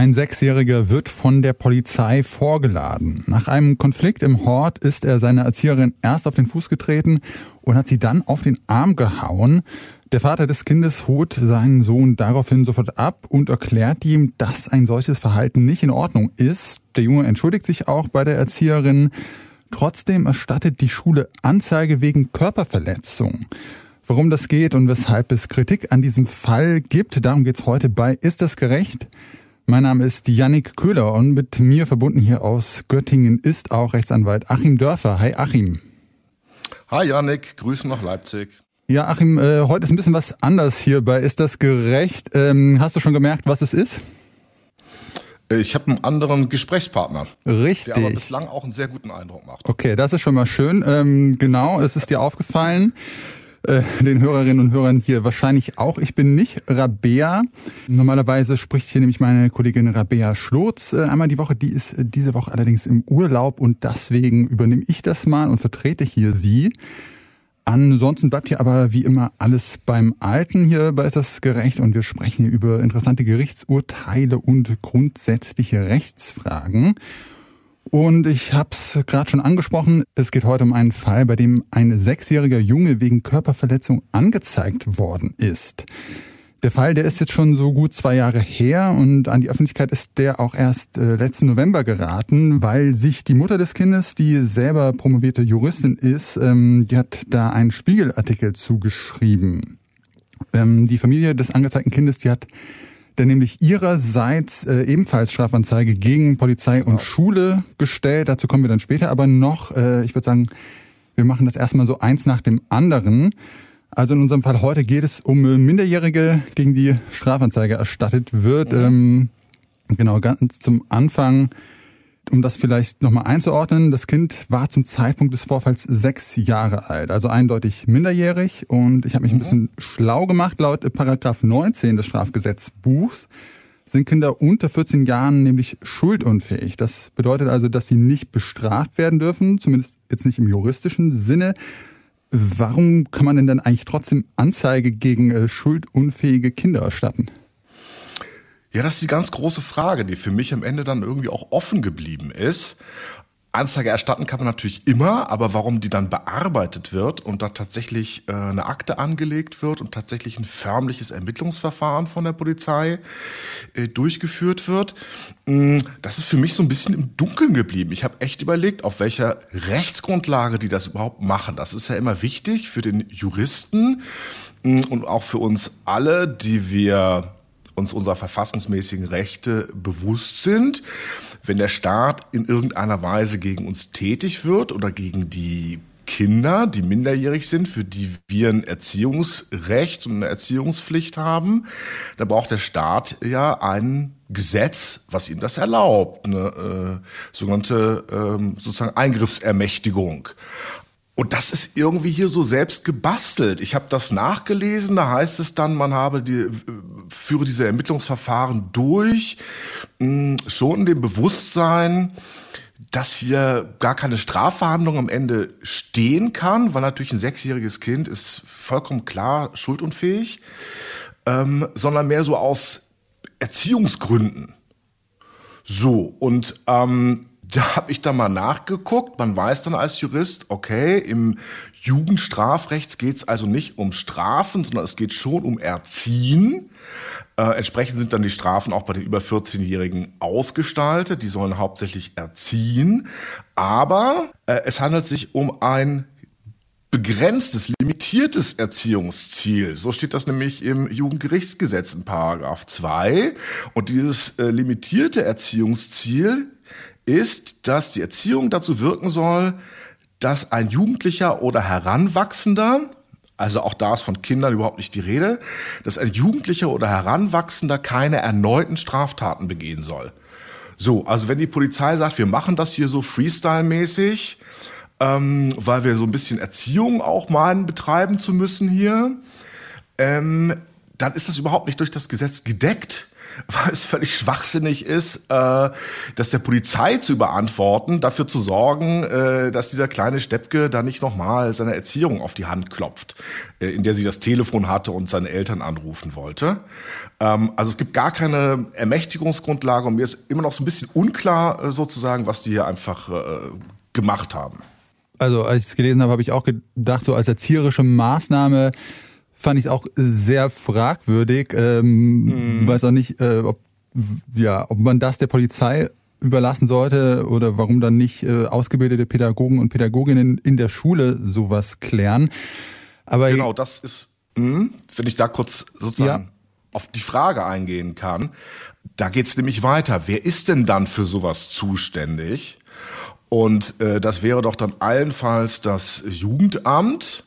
Ein Sechsjähriger wird von der Polizei vorgeladen. Nach einem Konflikt im Hort ist er seiner Erzieherin erst auf den Fuß getreten und hat sie dann auf den Arm gehauen. Der Vater des Kindes holt seinen Sohn daraufhin sofort ab und erklärt ihm, dass ein solches Verhalten nicht in Ordnung ist. Der Junge entschuldigt sich auch bei der Erzieherin. Trotzdem erstattet die Schule Anzeige wegen Körperverletzung. Warum das geht und weshalb es Kritik an diesem Fall gibt, darum geht's heute bei Ist das gerecht? Mein Name ist Yannick Köhler und mit mir verbunden hier aus Göttingen ist auch Rechtsanwalt Achim Dörfer. Hi Achim. Hi Yannick, Grüße nach Leipzig. Ja, Achim, äh, heute ist ein bisschen was anders hier bei Ist das gerecht? Ähm, hast du schon gemerkt, was es ist? Ich habe einen anderen Gesprächspartner. Richtig. Der aber bislang auch einen sehr guten Eindruck macht. Okay, das ist schon mal schön. Ähm, genau, es ist dir aufgefallen. Äh, den Hörerinnen und Hörern hier wahrscheinlich auch. Ich bin nicht Rabea. Normalerweise spricht hier nämlich meine Kollegin Rabea Schlotz äh, einmal die Woche. Die ist äh, diese Woche allerdings im Urlaub und deswegen übernehme ich das mal und vertrete hier sie. Ansonsten bleibt hier aber wie immer alles beim Alten. Hierbei ist das gerecht und wir sprechen hier über interessante Gerichtsurteile und grundsätzliche Rechtsfragen. Und ich habe es gerade schon angesprochen, es geht heute um einen Fall, bei dem ein sechsjähriger Junge wegen Körperverletzung angezeigt worden ist. Der Fall, der ist jetzt schon so gut zwei Jahre her und an die Öffentlichkeit ist der auch erst äh, letzten November geraten, weil sich die Mutter des Kindes, die selber promovierte Juristin ist, ähm, die hat da einen Spiegelartikel zugeschrieben. Ähm, die Familie des angezeigten Kindes, die hat dann nämlich ihrerseits äh, ebenfalls Strafanzeige gegen Polizei und Schule gestellt. Dazu kommen wir dann später aber noch. Äh, ich würde sagen, wir machen das erstmal so eins nach dem anderen. Also in unserem Fall heute geht es um Minderjährige, gegen die Strafanzeige erstattet wird. Mhm. Ähm, genau, ganz zum Anfang, um das vielleicht nochmal einzuordnen, das Kind war zum Zeitpunkt des Vorfalls sechs Jahre alt, also eindeutig minderjährig. Und ich habe mich mhm. ein bisschen schlau gemacht. Laut Paragraph 19 des Strafgesetzbuchs sind Kinder unter 14 Jahren nämlich schuldunfähig. Das bedeutet also, dass sie nicht bestraft werden dürfen, zumindest jetzt nicht im juristischen Sinne. Warum kann man denn dann eigentlich trotzdem Anzeige gegen äh, schuldunfähige Kinder erstatten? Ja, das ist die ganz große Frage, die für mich am Ende dann irgendwie auch offen geblieben ist. Anzeige erstatten kann man natürlich immer, aber warum die dann bearbeitet wird und da tatsächlich äh, eine Akte angelegt wird und tatsächlich ein förmliches Ermittlungsverfahren von der Polizei äh, durchgeführt wird, mh, mm, das ist für mich so ein bisschen im Dunkeln geblieben. Ich habe echt überlegt, auf welcher Rechtsgrundlage die das überhaupt machen. Das ist ja immer wichtig für den Juristen mh, mm, und auch für uns alle, die wir uns unserer verfassungsmäßigen Rechte bewusst sind. Wenn der Staat in irgendeiner Weise gegen uns tätig wird oder gegen die Kinder, die minderjährig sind, für die wir ein Erziehungsrecht und eine Erziehungspflicht haben, dann braucht der Staat ja ein Gesetz, was ihm das erlaubt, eine äh, sogenannte ähm, sozusagen Eingriffsermächtigung. Und das ist irgendwie hier so selbst gebastelt. Ich habe das nachgelesen, da heißt es dann, man habe die, führe diese Ermittlungsverfahren durch, mh, schon in dem Bewusstsein, dass hier gar keine Strafverhandlung am Ende stehen kann, weil natürlich ein sechsjähriges Kind ist vollkommen klar schuldunfähig, ähm, sondern mehr so aus Erziehungsgründen. So, und ähm, da habe ich dann mal nachgeguckt. Man weiß dann als Jurist, okay, im Jugendstrafrecht geht es also nicht um Strafen, sondern es geht schon um Erziehen. Äh, entsprechend sind dann die Strafen auch bei den über 14-Jährigen ausgestaltet. Die sollen hauptsächlich erziehen. Aber äh, es handelt sich um ein begrenztes, limitiertes Erziehungsziel. So steht das nämlich im Jugendgerichtsgesetz in Paragraph 2. Und dieses äh, limitierte Erziehungsziel ist, dass die Erziehung dazu wirken soll, dass ein Jugendlicher oder Heranwachsender, also auch da ist von Kindern überhaupt nicht die Rede, dass ein Jugendlicher oder Heranwachsender keine erneuten Straftaten begehen soll. So, also wenn die Polizei sagt, wir machen das hier so Freestyle-mäßig, ähm, weil wir so ein bisschen Erziehung auch meinen, betreiben zu müssen hier, ähm, dann ist das überhaupt nicht durch das Gesetz gedeckt weil es völlig schwachsinnig ist, äh, das der Polizei zu überantworten, dafür zu sorgen, äh, dass dieser kleine Steppke da nicht nochmal seine Erziehung auf die Hand klopft, äh, in der sie das Telefon hatte und seine Eltern anrufen wollte. Ähm, also es gibt gar keine Ermächtigungsgrundlage und mir ist immer noch so ein bisschen unklar äh, sozusagen, was die hier einfach äh, gemacht haben. Also als ich es gelesen habe, habe ich auch gedacht, so als erzieherische Maßnahme fand ich es auch sehr fragwürdig. Ähm, mhm. Weiß auch nicht, äh, ob, ja, ob man das der Polizei überlassen sollte oder warum dann nicht äh, ausgebildete Pädagogen und Pädagoginnen in der Schule sowas klären. Aber genau, das ist, mh, hm, wenn ich da kurz sozusagen ja. auf die Frage eingehen kann. Da geht's nämlich weiter. Wer ist denn dann für sowas zuständig? Und äh, das wäre doch dann allenfalls das Jugendamt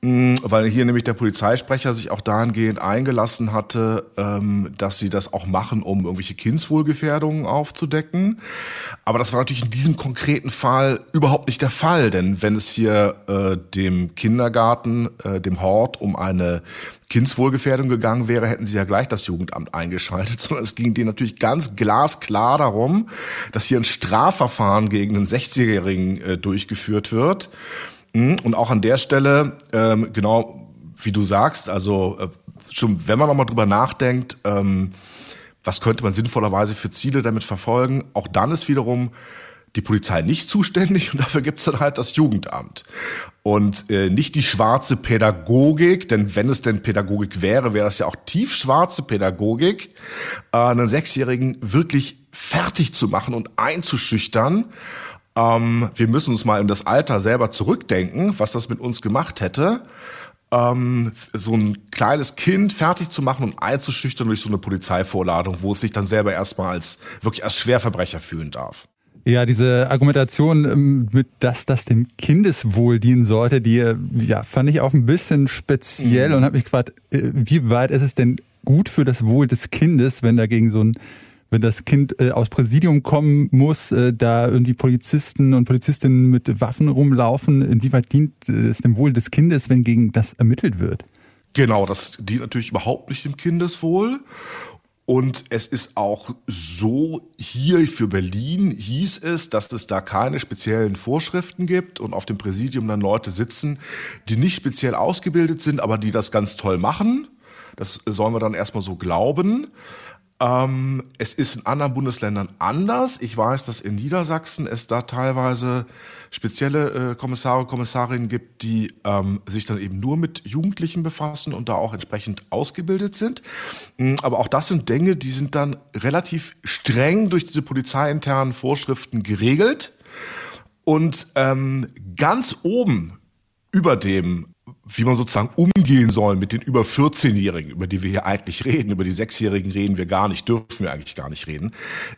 weil hier nämlich der Polizeisprecher sich auch dahingehend eingelassen hatte, ähm, dass sie das auch machen, um irgendwelche Kindswohlgefährdungen aufzudecken. Aber das war natürlich in diesem konkreten Fall überhaupt nicht der Fall, denn wenn es hier äh, dem Kindergarten, äh, dem Hort um eine Kindswohlgefährdung gegangen wäre, hätten sie ja gleich das Jugendamt eingeschaltet, sondern es ging denen natürlich ganz glasklar darum, dass hier ein Strafverfahren gegen einen 60-Jährigen äh, durchgeführt wird. Und auch an der Stelle, ähm, genau wie du sagst, also äh, schon wenn man nochmal drüber nachdenkt, ähm, was könnte man sinnvollerweise für Ziele damit verfolgen, auch dann ist wiederum die Polizei nicht zuständig und dafür gibt es dann halt das Jugendamt. Und äh, nicht die schwarze Pädagogik, denn wenn es denn Pädagogik wäre, wäre das ja auch tiefschwarze Pädagogik, äh, einen Sechsjährigen wirklich fertig zu machen und einzuschüchtern ähm, wir müssen uns mal in das Alter selber zurückdenken, was das mit uns gemacht hätte. Ähm, so ein kleines Kind fertig zu machen und einzuschüchtern durch so eine Polizeivorladung, wo es sich dann selber erstmal als wirklich als Schwerverbrecher fühlen darf. Ja, diese Argumentation, ähm, mit dass das dem Kindeswohl dienen sollte, die ja, fand ich auch ein bisschen speziell mhm. und habe mich gefragt, äh, wie weit ist es denn gut für das Wohl des Kindes, wenn dagegen so ein wenn das Kind äh, aus Präsidium kommen muss, äh, da irgendwie Polizisten und Polizistinnen mit Waffen rumlaufen, inwieweit dient äh, es dem Wohl des Kindes, wenn gegen das ermittelt wird? Genau, das dient natürlich überhaupt nicht dem Kindeswohl. Und es ist auch so, hier für Berlin hieß es, dass es da keine speziellen Vorschriften gibt und auf dem Präsidium dann Leute sitzen, die nicht speziell ausgebildet sind, aber die das ganz toll machen. Das sollen wir dann erstmal so glauben. Ähm, es ist in anderen Bundesländern anders. Ich weiß, dass in Niedersachsen es da teilweise spezielle äh, Kommissare, Kommissarinnen gibt, die ähm, sich dann eben nur mit Jugendlichen befassen und da auch entsprechend ausgebildet sind. Mm, aber auch das sind Dinge, die sind dann relativ streng durch diese polizeiinternen Vorschriften geregelt. Und ähm, ganz oben über dem wie man sozusagen umgehen soll mit den über 14-Jährigen, über die wir hier eigentlich reden. Über die Sechsjährigen reden wir gar nicht, dürfen wir eigentlich gar nicht reden.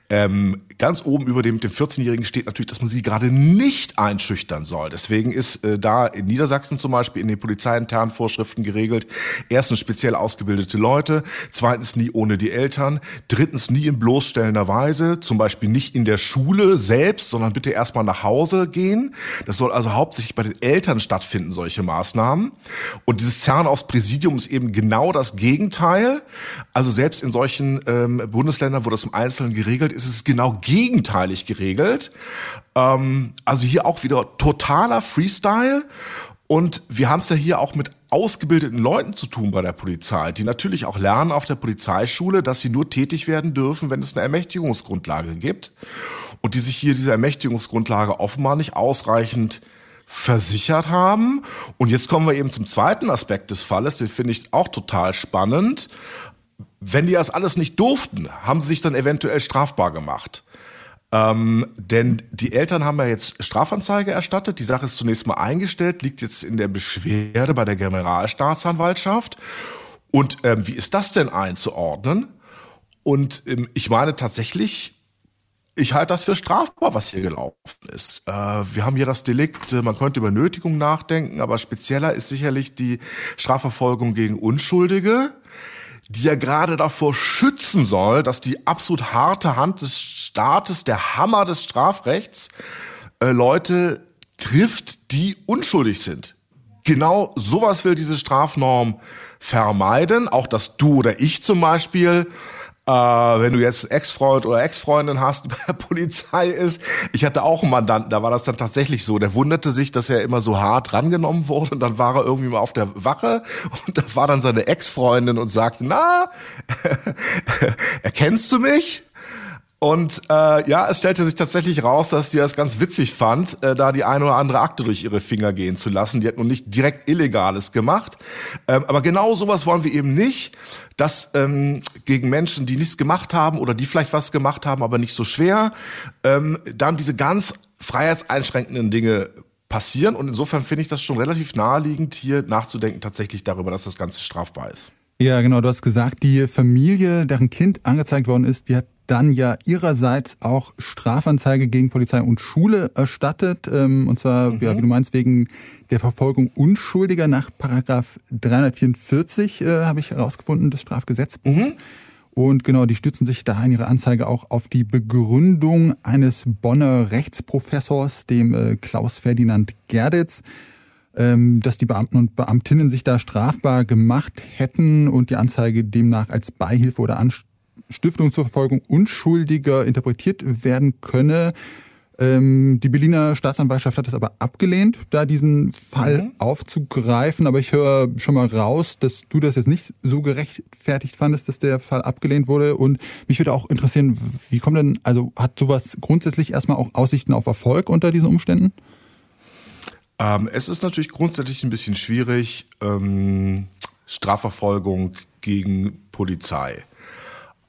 Ähm, ganz oben über dem, dem 14-Jährigen steht natürlich, dass man sie gerade nicht einschüchtern soll. Deswegen ist äh, da in Niedersachsen zum Beispiel in den polizeiinternen Vorschriften geregelt, erstens speziell ausgebildete Leute, zweitens nie ohne die Eltern, drittens nie in bloßstellender Weise, zum Beispiel nicht in der Schule selbst, sondern bitte erstmal nach Hause gehen. Das soll also hauptsächlich bei den Eltern stattfinden, solche Maßnahmen. Und dieses Zerren aufs Präsidium ist eben genau das Gegenteil. Also selbst in solchen ähm, Bundesländern, wo das im Einzelnen geregelt ist, ist es genau gegenteilig geregelt. Ähm, also hier auch wieder totaler Freestyle. Und wir haben es ja hier auch mit ausgebildeten Leuten zu tun bei der Polizei, die natürlich auch lernen auf der Polizeischule, dass sie nur tätig werden dürfen, wenn es eine Ermächtigungsgrundlage gibt. Und die sich hier diese Ermächtigungsgrundlage offenbar nicht ausreichend versichert haben. Und jetzt kommen wir eben zum zweiten Aspekt des Falles, den finde ich auch total spannend. Wenn die das alles nicht durften, haben sie sich dann eventuell strafbar gemacht. Ähm, denn die Eltern haben ja jetzt Strafanzeige erstattet. Die Sache ist zunächst mal eingestellt, liegt jetzt in der Beschwerde bei der Generalstaatsanwaltschaft. Und ähm, wie ist das denn einzuordnen? Und ähm, ich meine tatsächlich, ich halte das für strafbar, was hier gelaufen ist. Äh, wir haben hier das Delikt, äh, man könnte über Nötigung nachdenken, aber spezieller ist sicherlich die Strafverfolgung gegen Unschuldige, die ja gerade davor schützen soll, dass die absolut harte Hand des Staates, der Hammer des Strafrechts, äh, Leute trifft, die unschuldig sind. Genau sowas will diese Strafnorm vermeiden. Auch dass du oder ich zum Beispiel äh, wenn du jetzt Ex-Freund oder Ex-Freundin hast, bei der Polizei ist. Ich hatte auch einen Mandanten, da war das dann tatsächlich so. Der wunderte sich, dass er immer so hart rangenommen wurde und dann war er irgendwie mal auf der Wache und da war dann seine Ex-Freundin und sagte, na, erkennst du mich? Und äh, ja, es stellte sich tatsächlich raus, dass die das ganz witzig fand, äh, da die eine oder andere Akte durch ihre Finger gehen zu lassen. Die hat nun nicht direkt Illegales gemacht. Ähm, aber genau sowas wollen wir eben nicht, dass ähm, gegen Menschen, die nichts gemacht haben oder die vielleicht was gemacht haben, aber nicht so schwer, ähm, dann diese ganz freiheitseinschränkenden Dinge passieren. Und insofern finde ich das schon relativ naheliegend, hier nachzudenken tatsächlich darüber, dass das Ganze strafbar ist. Ja, genau. Du hast gesagt, die Familie, deren Kind angezeigt worden ist, die hat dann ja ihrerseits auch Strafanzeige gegen Polizei und Schule erstattet. Ähm, und zwar, mhm. ja, wie du meinst, wegen der Verfolgung Unschuldiger nach Paragraph 344 äh, habe ich herausgefunden des Strafgesetzbuchs. Mhm. Und genau, die stützen sich da in ihrer Anzeige auch auf die Begründung eines Bonner Rechtsprofessors, dem äh, Klaus Ferdinand Gerditz, ähm, dass die Beamten und Beamtinnen sich da strafbar gemacht hätten und die Anzeige demnach als Beihilfe oder Anst Stiftung zur Verfolgung Unschuldiger interpretiert werden könne. Ähm, die Berliner Staatsanwaltschaft hat es aber abgelehnt, da diesen Fall mhm. aufzugreifen. Aber ich höre schon mal raus, dass du das jetzt nicht so gerechtfertigt fandest, dass der Fall abgelehnt wurde. Und mich würde auch interessieren, wie kommt denn, also hat sowas grundsätzlich erstmal auch Aussichten auf Erfolg unter diesen Umständen? Ähm, es ist natürlich grundsätzlich ein bisschen schwierig, ähm, Strafverfolgung gegen Polizei.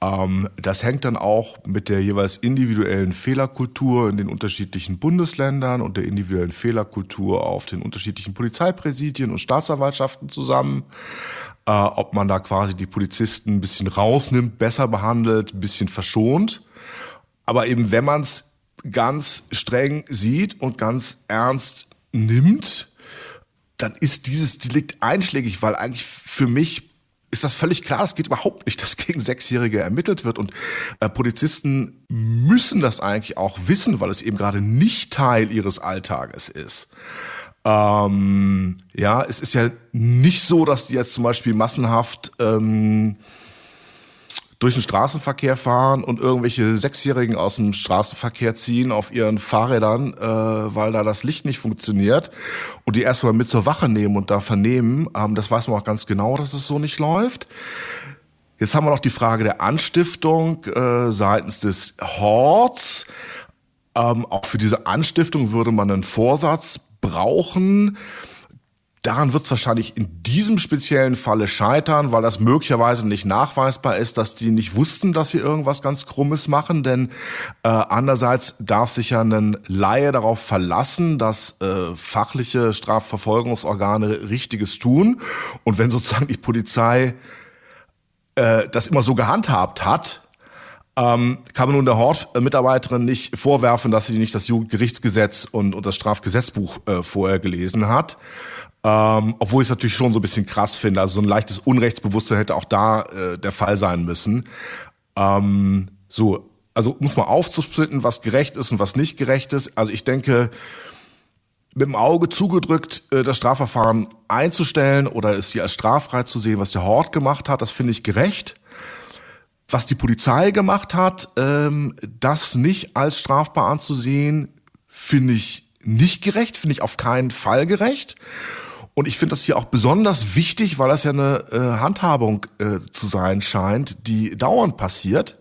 Ähm, das hängt dann auch mit der jeweils individuellen Fehlerkultur in den unterschiedlichen Bundesländern und der individuellen Fehlerkultur auf den unterschiedlichen Polizeipräsidien und Staatsanwaltschaften zusammen. Äh, ob man da quasi die Polizisten ein bisschen rausnimmt, besser behandelt, ein bisschen verschont. Aber eben wenn man es ganz streng sieht und ganz ernst nimmt, dann ist dieses Delikt einschlägig, weil eigentlich für mich ist das völlig klar. Es geht überhaupt nicht, dass gegen Sechsjährige ermittelt wird. Und äh, Polizisten müssen das eigentlich auch wissen, weil es eben gerade nicht Teil ihres Alltages ist. Ähm, ja, es ist ja nicht so, dass die jetzt zum Beispiel massenhaft ähm, durch den Straßenverkehr fahren und irgendwelche Sechsjährigen aus dem Straßenverkehr ziehen auf ihren Fahrrädern, äh, weil da das Licht nicht funktioniert und die erstmal mit zur Wache nehmen und da vernehmen. Ähm, das weiß man auch ganz genau, dass es so nicht läuft. Jetzt haben wir noch die Frage der Anstiftung äh, seitens des Horts. Ähm, auch für diese Anstiftung würde man einen Vorsatz brauchen. Daran wird es wahrscheinlich in diesem speziellen Falle scheitern, weil das möglicherweise nicht nachweisbar ist, dass die nicht wussten, dass sie irgendwas ganz Krummes machen. Denn äh, andererseits darf sich ja ein Laie darauf verlassen, dass äh, fachliche Strafverfolgungsorgane Richtiges tun. Und wenn sozusagen die Polizei äh, das immer so gehandhabt hat, ähm, kann man nun der Hort-Mitarbeiterin nicht vorwerfen, dass sie nicht das Jugendgerichtsgesetz und, und das Strafgesetzbuch äh, vorher gelesen hat. Ähm, obwohl ich es natürlich schon so ein bisschen krass finde. Also so ein leichtes Unrechtsbewusstsein hätte auch da äh, der Fall sein müssen. Ähm, so, also muss man aufzusplitten, was gerecht ist und was nicht gerecht ist. Also ich denke, mit dem Auge zugedrückt, äh, das Strafverfahren einzustellen oder es hier als straffrei zu sehen, was der Hort gemacht hat, das finde ich gerecht. Was die Polizei gemacht hat, ähm, das nicht als strafbar anzusehen, finde ich nicht gerecht, finde ich auf keinen Fall gerecht. Und ich finde das hier auch besonders wichtig, weil das ja eine äh, Handhabung äh, zu sein scheint, die dauernd passiert,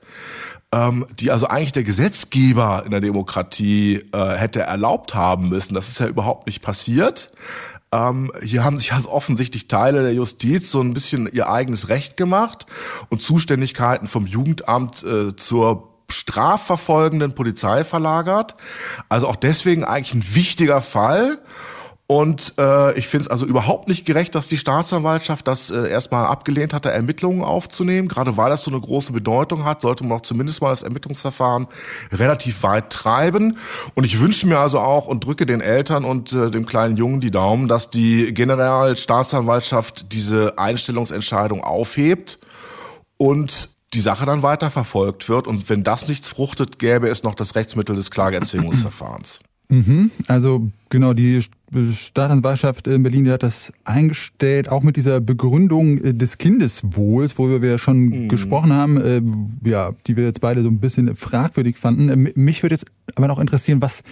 ähm, die also eigentlich der Gesetzgeber in der Demokratie äh, hätte erlaubt haben müssen. Das ist ja überhaupt nicht passiert. Ähm, hier haben sich also offensichtlich Teile der Justiz so ein bisschen ihr eigenes Recht gemacht und Zuständigkeiten vom Jugendamt äh, zur strafverfolgenden Polizei verlagert. Also auch deswegen eigentlich ein wichtiger Fall. Und äh, ich finde es also überhaupt nicht gerecht, dass die Staatsanwaltschaft das äh, erstmal abgelehnt hatte, Ermittlungen aufzunehmen. Gerade weil das so eine große Bedeutung hat, sollte man auch zumindest mal das Ermittlungsverfahren relativ weit treiben. Und ich wünsche mir also auch und drücke den Eltern und äh, dem kleinen Jungen die Daumen, dass die Generalstaatsanwaltschaft diese Einstellungsentscheidung aufhebt und die Sache dann weiter verfolgt wird. Und wenn das nichts fruchtet, gäbe es noch das Rechtsmittel des Klageerzwingungsverfahrens. Mhm, also genau, die Staatsanwaltschaft in Berlin die hat das eingestellt, auch mit dieser Begründung äh, des Kindeswohls, worüber wir ja schon mhm. gesprochen haben, äh, ja, die wir jetzt beide so ein bisschen fragwürdig fanden. Äh, mich würde jetzt aber noch interessieren, was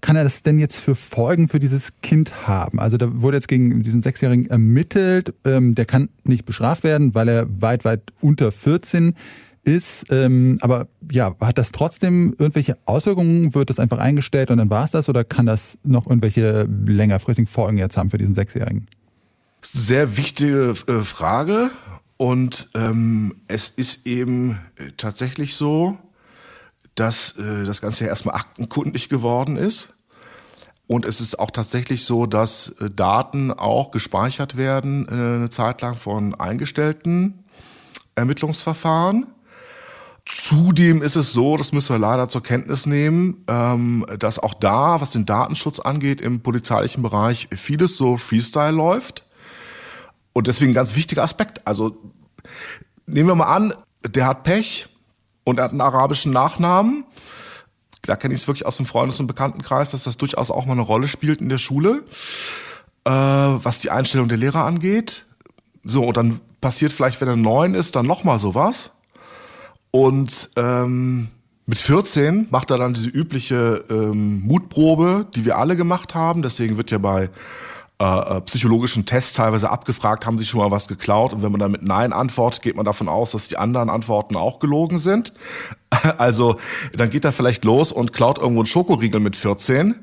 kann er das denn jetzt für Folgen für dieses Kind haben? Also da wurde jetzt gegen diesen Sechsjährigen ermittelt, ähm, der kann nicht bestraft werden, weil er weit, weit unter 14 ist. Ähm, aber ja, hat das trotzdem irgendwelche Auswirkungen? Wird das einfach eingestellt und dann war es das? Oder kann das noch irgendwelche längerfristigen Folgen jetzt haben für diesen Sechsjährigen? Sehr wichtige äh, Frage. Und ähm, es ist eben äh, tatsächlich so, dass äh, das Ganze ja erstmal aktenkundig geworden ist. Und es ist auch tatsächlich so, dass äh, Daten auch gespeichert werden, äh, eine Zeit lang von eingestellten Ermittlungsverfahren. Zudem ist es so, das müssen wir leider zur Kenntnis nehmen, ähm, dass auch da, was den Datenschutz angeht, im polizeilichen Bereich vieles so Freestyle läuft. Und deswegen ein ganz wichtiger Aspekt. Also nehmen wir mal an, der hat Pech und er hat einen arabischen Nachnamen. Da kenne ich es wirklich aus dem Freundes- und Bekanntenkreis, dass das durchaus auch mal eine Rolle spielt in der Schule, äh, was die Einstellung der Lehrer angeht. So, und dann passiert vielleicht, wenn er neun ist, dann nochmal sowas. Und ähm, mit 14 macht er dann diese übliche ähm, Mutprobe, die wir alle gemacht haben. Deswegen wird ja bei äh, äh, psychologischen Tests teilweise abgefragt, haben sie schon mal was geklaut? Und wenn man dann mit Nein antwortet, geht man davon aus, dass die anderen Antworten auch gelogen sind. Also dann geht er vielleicht los und klaut irgendwo einen Schokoriegel mit 14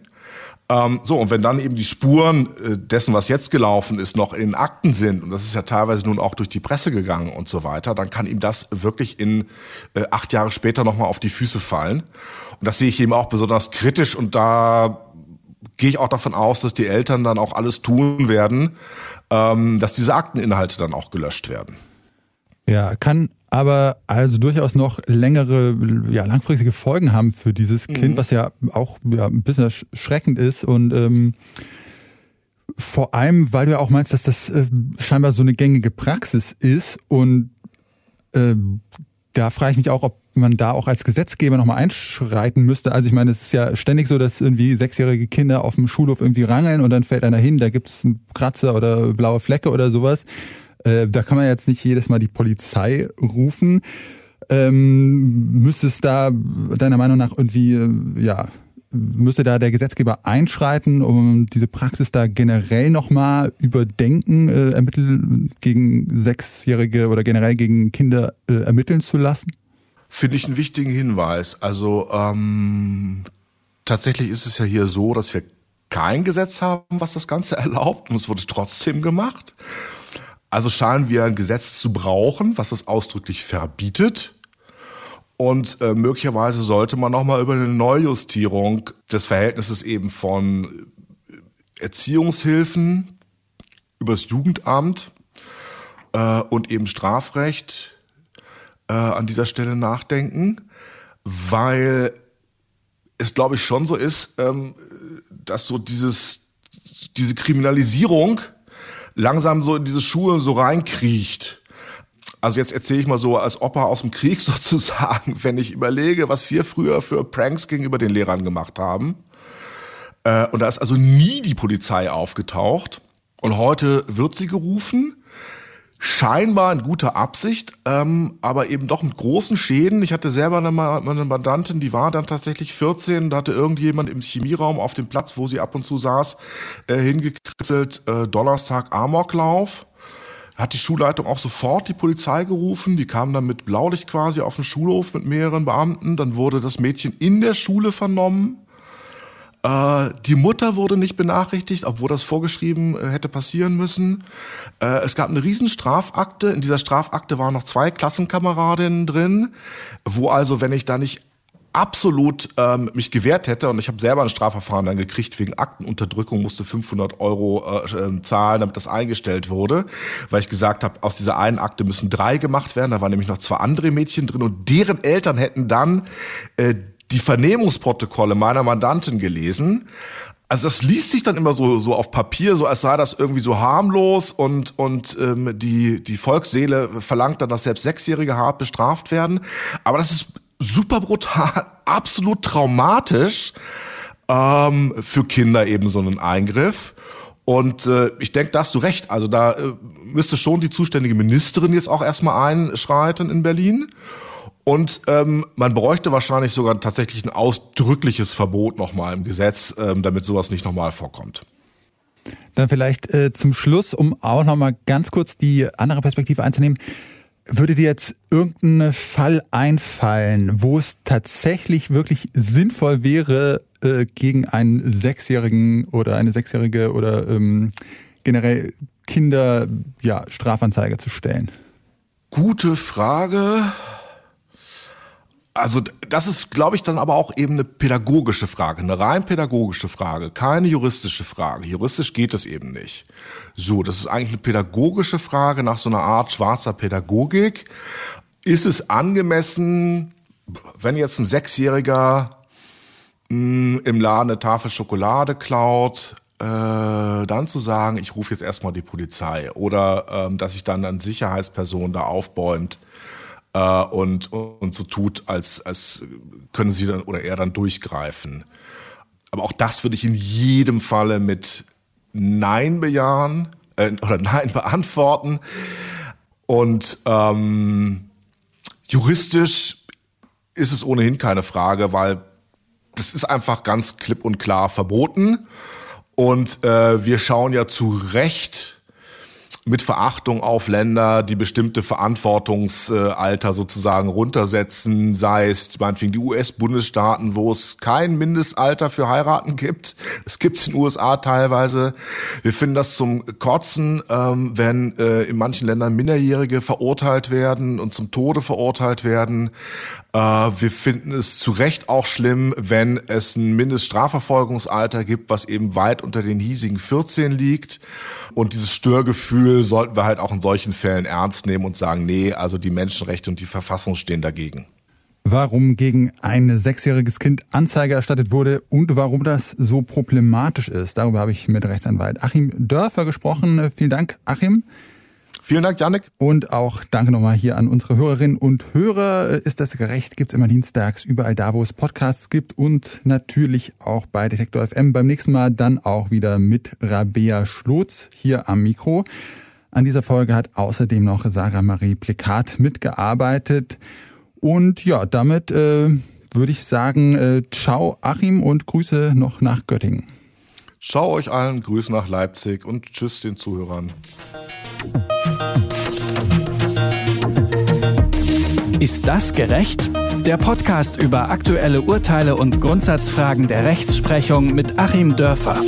ähm, so, und wenn dann eben die Spuren äh, dessen, was jetzt gelaufen ist, noch in den Akten sind, und das ist ja teilweise nun auch durch die Presse gegangen und so weiter, dann kann ihm das wirklich in äh, acht Jahre später nochmal auf die Füße fallen. Und das sehe ich eben auch besonders kritisch und da gehe ich auch davon aus, dass die Eltern dann auch alles tun werden, ähm, dass diese Akteninhalte dann auch gelöscht werden. Ja, kann aber also durchaus noch längere, ja, langfristige Folgen haben für dieses Kind, mhm. was ja auch ja, ein bisschen erschreckend ist und ähm, vor allem, weil du ja auch meinst, dass das äh, scheinbar so eine gängige Praxis ist und äh, da frage ich mich auch, ob man da auch als Gesetzgeber nochmal einschreiten müsste. Also ich meine, es ist ja ständig so, dass irgendwie sechsjährige Kinder auf dem Schulhof irgendwie rangeln und dann fällt einer hin, da gibt's Kratzer oder blaue Flecke oder sowas. Äh, da kann man jetzt nicht jedes Mal die Polizei rufen. Ähm, müsste es da deiner Meinung nach irgendwie, äh, ja, müsste da der Gesetzgeber einschreiten, um diese Praxis da generell nochmal überdenken, äh, ermitteln gegen Sechsjährige oder generell gegen Kinder äh, ermitteln zu lassen? Finde ich einen wichtigen Hinweis. Also ähm, tatsächlich ist es ja hier so, dass wir kein Gesetz haben, was das Ganze erlaubt und es wurde trotzdem gemacht. Also scheinen wir ein Gesetz zu brauchen, was das ausdrücklich verbietet. Und äh, möglicherweise sollte man nochmal über eine Neujustierung des Verhältnisses eben von Erziehungshilfen übers Jugendamt äh, und eben Strafrecht äh, an dieser Stelle nachdenken, weil es, glaube ich, schon so ist, ähm, dass so dieses, diese Kriminalisierung langsam so in diese Schuhe so reinkriecht. Also jetzt erzähle ich mal so als Opa aus dem Krieg sozusagen, wenn ich überlege, was wir früher für Pranks gegenüber den Lehrern gemacht haben. Äh, und da ist also nie die Polizei aufgetaucht. Und heute wird sie gerufen scheinbar in guter Absicht, ähm, aber eben doch mit großen Schäden. Ich hatte selber eine, eine Mandantin, die war dann tatsächlich 14, da hatte irgendjemand im Chemieraum auf dem Platz, wo sie ab und zu saß, äh, hingekritzelt, äh, Donnerstag Amoklauf. Hat die Schulleitung auch sofort die Polizei gerufen, die kam dann mit Blaulicht quasi auf den Schulhof mit mehreren Beamten, dann wurde das Mädchen in der Schule vernommen äh, die Mutter wurde nicht benachrichtigt, obwohl das vorgeschrieben äh, hätte passieren müssen. Äh, es gab eine riesen Strafakte. In dieser Strafakte waren noch zwei Klassenkameradinnen drin, wo also, wenn ich da nicht absolut ähm, mich gewehrt hätte und ich habe selber ein Strafverfahren dann gekriegt wegen Aktenunterdrückung, musste 500 Euro äh, ähm, zahlen, damit das eingestellt wurde, weil ich gesagt habe, aus dieser einen Akte müssen drei gemacht werden. Da waren nämlich noch zwei andere Mädchen drin und deren Eltern hätten dann äh, die Vernehmungsprotokolle meiner Mandantin gelesen. Also das liest sich dann immer so so auf Papier, so als sei das irgendwie so harmlos und und ähm, die die Volksseele verlangt dann, dass selbst Sechsjährige hart bestraft werden. Aber das ist super brutal, absolut traumatisch. ähm, für Kinder eben so einen Eingriff. Und äh, ich denke, da hast du recht. Also da äh, müsste schon die zuständige Ministerin jetzt auch erstmal einschreiten in Berlin. Und ähm, man bräuchte wahrscheinlich sogar tatsächlich ein ausdrückliches Verbot nochmal im Gesetz, ähm, damit sowas nicht nochmal vorkommt. Dann vielleicht äh, zum Schluss, um auch nochmal ganz kurz die andere Perspektive einzunehmen. Würde dir jetzt irgendein Fall einfallen, wo es tatsächlich wirklich sinnvoll wäre, äh, gegen einen Sechsjährigen oder eine Sechsjährige oder ähm, generell Kinder ja, Strafanzeige zu stellen? Gute Frage. Also das ist, glaube ich, dann aber auch eben eine pädagogische Frage, eine rein pädagogische Frage, keine juristische Frage. Juristisch geht es eben nicht. So, das ist eigentlich eine pädagogische Frage nach so einer Art schwarzer Pädagogik. Ist es angemessen, wenn jetzt ein Sechsjähriger mh, hm, im Laden eine Tafel Schokolade klaut, äh, dann zu sagen, ich rufe jetzt erstmal die Polizei oder ähm, dass sich dann eine Sicherheitsperson da aufbäumt äh, und, und so tut, als, als können sie dann oder er dann durchgreifen. Aber auch das würde ich in jedem Falle mit Nein bejahen äh, oder Nein beantworten. Und ähm, juristisch ist es ohnehin keine Frage, weil das ist einfach ganz klipp und klar verboten. Und äh, wir schauen ja zu Recht mit Verachtung auf Länder, die bestimmte Verantwortungsalter sozusagen runtersetzen, sei es meinetwegen die US-Bundesstaaten, wo es kein Mindestalter für heiraten gibt. Es gibt es in den USA teilweise. Wir finden das zum Kotzen, ähm, wenn äh, in manchen Ländern Minderjährige verurteilt werden und zum Tode verurteilt werden. Äh, wir finden es zu Recht auch schlimm, wenn es ein Mindeststrafverfolgungsalter gibt, was eben weit unter den hiesigen 14 liegt. Und dieses Störgefühl sollten wir halt auch in solchen Fällen ernst nehmen und sagen, nee, also die Menschenrechte und die Verfassung stehen dagegen. Warum gegen ein sechsjähriges Kind Anzeige erstattet wurde und warum das so problematisch ist, darüber habe ich mit Rechtsanwalt Achim Dörfer gesprochen. Vielen Dank, Achim. Vielen Dank, Janik. Und auch danke nochmal hier an unsere Hörerinnen und Hörer. Ist das gerecht? Gibt's immer dienstags überall da, wo es Podcasts gibt und natürlich auch bei Detektor FM. Beim nächsten Mal dann auch wieder mit Rabea Schlotz hier am Mikro. An dieser Folge hat außerdem noch Sarah Marie Plikat mitgearbeitet. Und ja, damit äh, würde ich sagen, äh, ciao Achim und Grüße noch nach Göttingen. Ciao euch allen, Grüße nach Leipzig und tschüss den Zuhörern. Ist das gerecht? Der Podcast über aktuelle Urteile und Grundsatzfragen der Rechtsprechung mit Achim Dörfer.